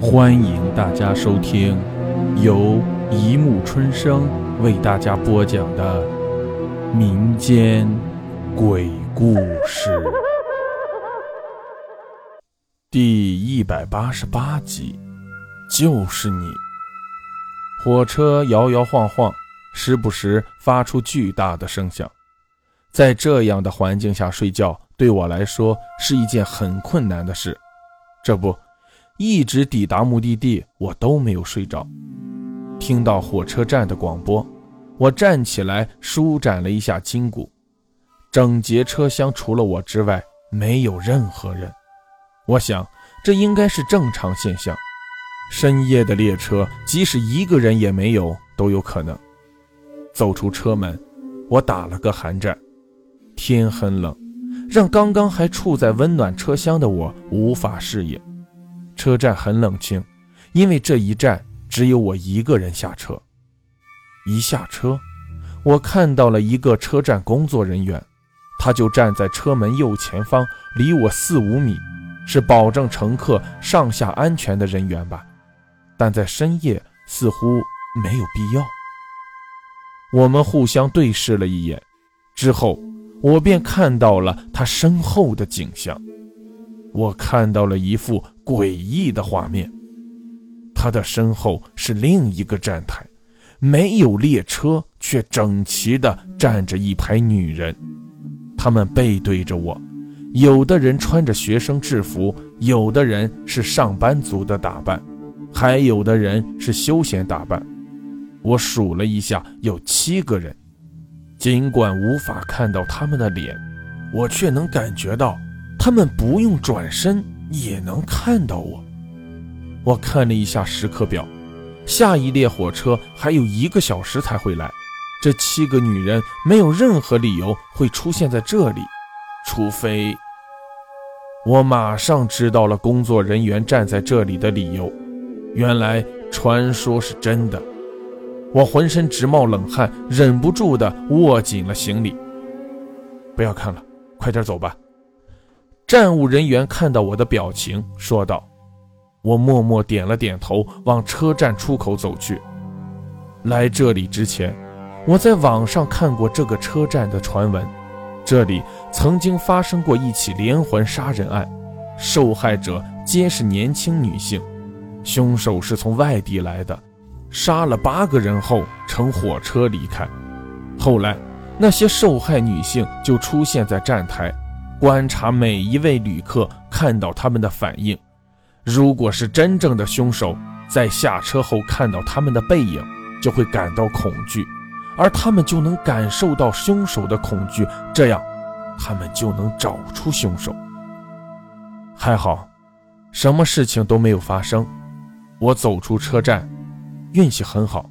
欢迎大家收听由一木春生为大家播讲的民间鬼故事第一百八十八集，就是你。火车摇摇晃晃，时不时发出巨大的声响，在这样的环境下睡觉，对我来说是一件很困难的事。这不。一直抵达目的地，我都没有睡着。听到火车站的广播，我站起来舒展了一下筋骨。整节车厢除了我之外，没有任何人。我想，这应该是正常现象。深夜的列车，即使一个人也没有，都有可能。走出车门，我打了个寒战。天很冷，让刚刚还处在温暖车厢的我无法适应。车站很冷清，因为这一站只有我一个人下车。一下车，我看到了一个车站工作人员，他就站在车门右前方，离我四五米，是保证乘客上下安全的人员吧？但在深夜似乎没有必要。我们互相对视了一眼，之后我便看到了他身后的景象。我看到了一幅诡异的画面，他的身后是另一个站台，没有列车，却整齐地站着一排女人，她们背对着我，有的人穿着学生制服，有的人是上班族的打扮，还有的人是休闲打扮。我数了一下，有七个人。尽管无法看到他们的脸，我却能感觉到。他们不用转身也能看到我。我看了一下时刻表，下一列火车还有一个小时才会来。这七个女人没有任何理由会出现在这里，除非……我马上知道了工作人员站在这里的理由。原来传说是真的。我浑身直冒冷汗，忍不住地握紧了行李。不要看了，快点走吧。站务人员看到我的表情，说道：“我默默点了点头，往车站出口走去。来这里之前，我在网上看过这个车站的传闻，这里曾经发生过一起连环杀人案，受害者皆是年轻女性，凶手是从外地来的，杀了八个人后乘火车离开。后来，那些受害女性就出现在站台。”观察每一位旅客，看到他们的反应。如果是真正的凶手，在下车后看到他们的背影，就会感到恐惧，而他们就能感受到凶手的恐惧，这样他们就能找出凶手。还好，什么事情都没有发生。我走出车站，运气很好，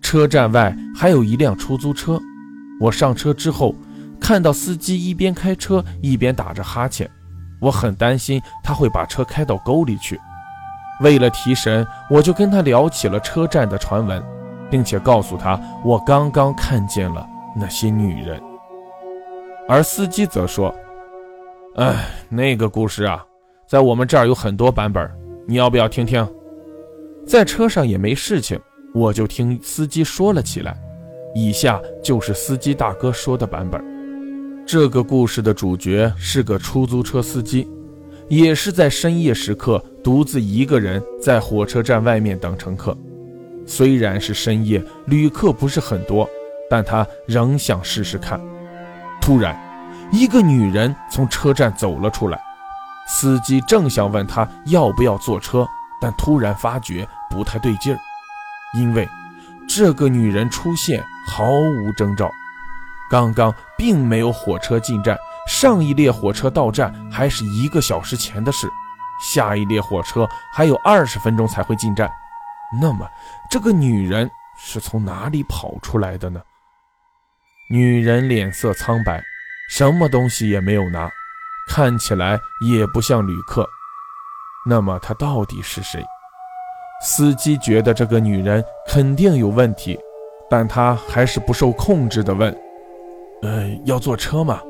车站外还有一辆出租车。我上车之后。看到司机一边开车一边打着哈欠，我很担心他会把车开到沟里去。为了提神，我就跟他聊起了车站的传闻，并且告诉他我刚刚看见了那些女人。而司机则说：“哎，那个故事啊，在我们这儿有很多版本，你要不要听听？”在车上也没事情，我就听司机说了起来。以下就是司机大哥说的版本。这个故事的主角是个出租车司机，也是在深夜时刻独自一个人在火车站外面等乘客。虽然是深夜，旅客不是很多，但他仍想试试看。突然，一个女人从车站走了出来，司机正想问她要不要坐车，但突然发觉不太对劲儿，因为这个女人出现毫无征兆。刚刚并没有火车进站，上一列火车到站还是一个小时前的事，下一列火车还有二十分钟才会进站。那么，这个女人是从哪里跑出来的呢？女人脸色苍白，什么东西也没有拿，看起来也不像旅客。那么她到底是谁？司机觉得这个女人肯定有问题，但他还是不受控制地问。呃，要坐车吗？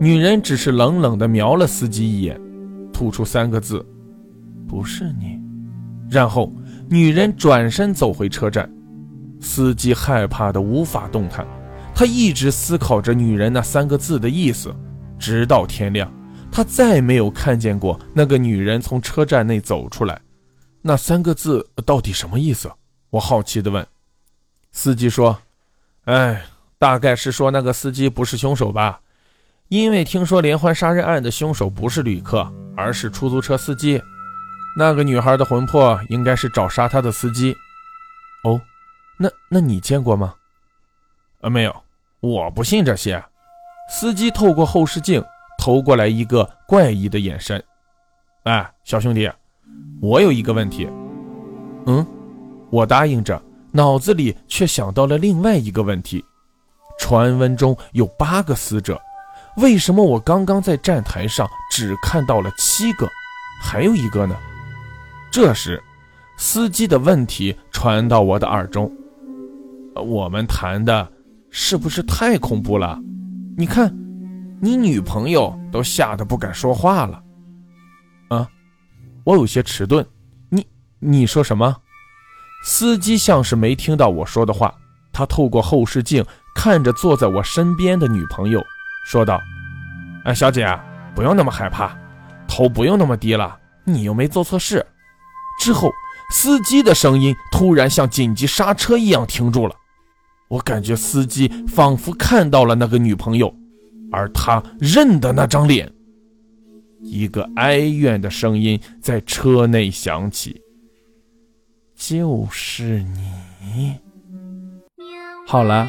女人只是冷冷地瞄了司机一眼，吐出三个字：“不是你。”然后女人转身走回车站，司机害怕的无法动弹，他一直思考着女人那三个字的意思，直到天亮，他再没有看见过那个女人从车站内走出来。那三个字到底什么意思？我好奇地问。司机说：“哎，大概是说那个司机不是凶手吧？因为听说连环杀人案的凶手不是旅客，而是出租车司机。那个女孩的魂魄应该是找杀她的司机。哦，那那你见过吗？啊，没有，我不信这些。”司机透过后视镜投过来一个怪异的眼神。“哎，小兄弟，我有一个问题。”嗯，我答应着。脑子里却想到了另外一个问题：传闻中有八个死者，为什么我刚刚在站台上只看到了七个？还有一个呢？这时，司机的问题传到我的耳中：“我们谈的是不是太恐怖了？你看，你女朋友都吓得不敢说话了。”啊，我有些迟钝。你你说什么？司机像是没听到我说的话，他透过后视镜看着坐在我身边的女朋友，说道：“哎，小姐，不用那么害怕，头不用那么低了，你又没做错事。”之后，司机的声音突然像紧急刹车一样停住了。我感觉司机仿佛看到了那个女朋友，而他认得那张脸。一个哀怨的声音在车内响起。就是你。好了，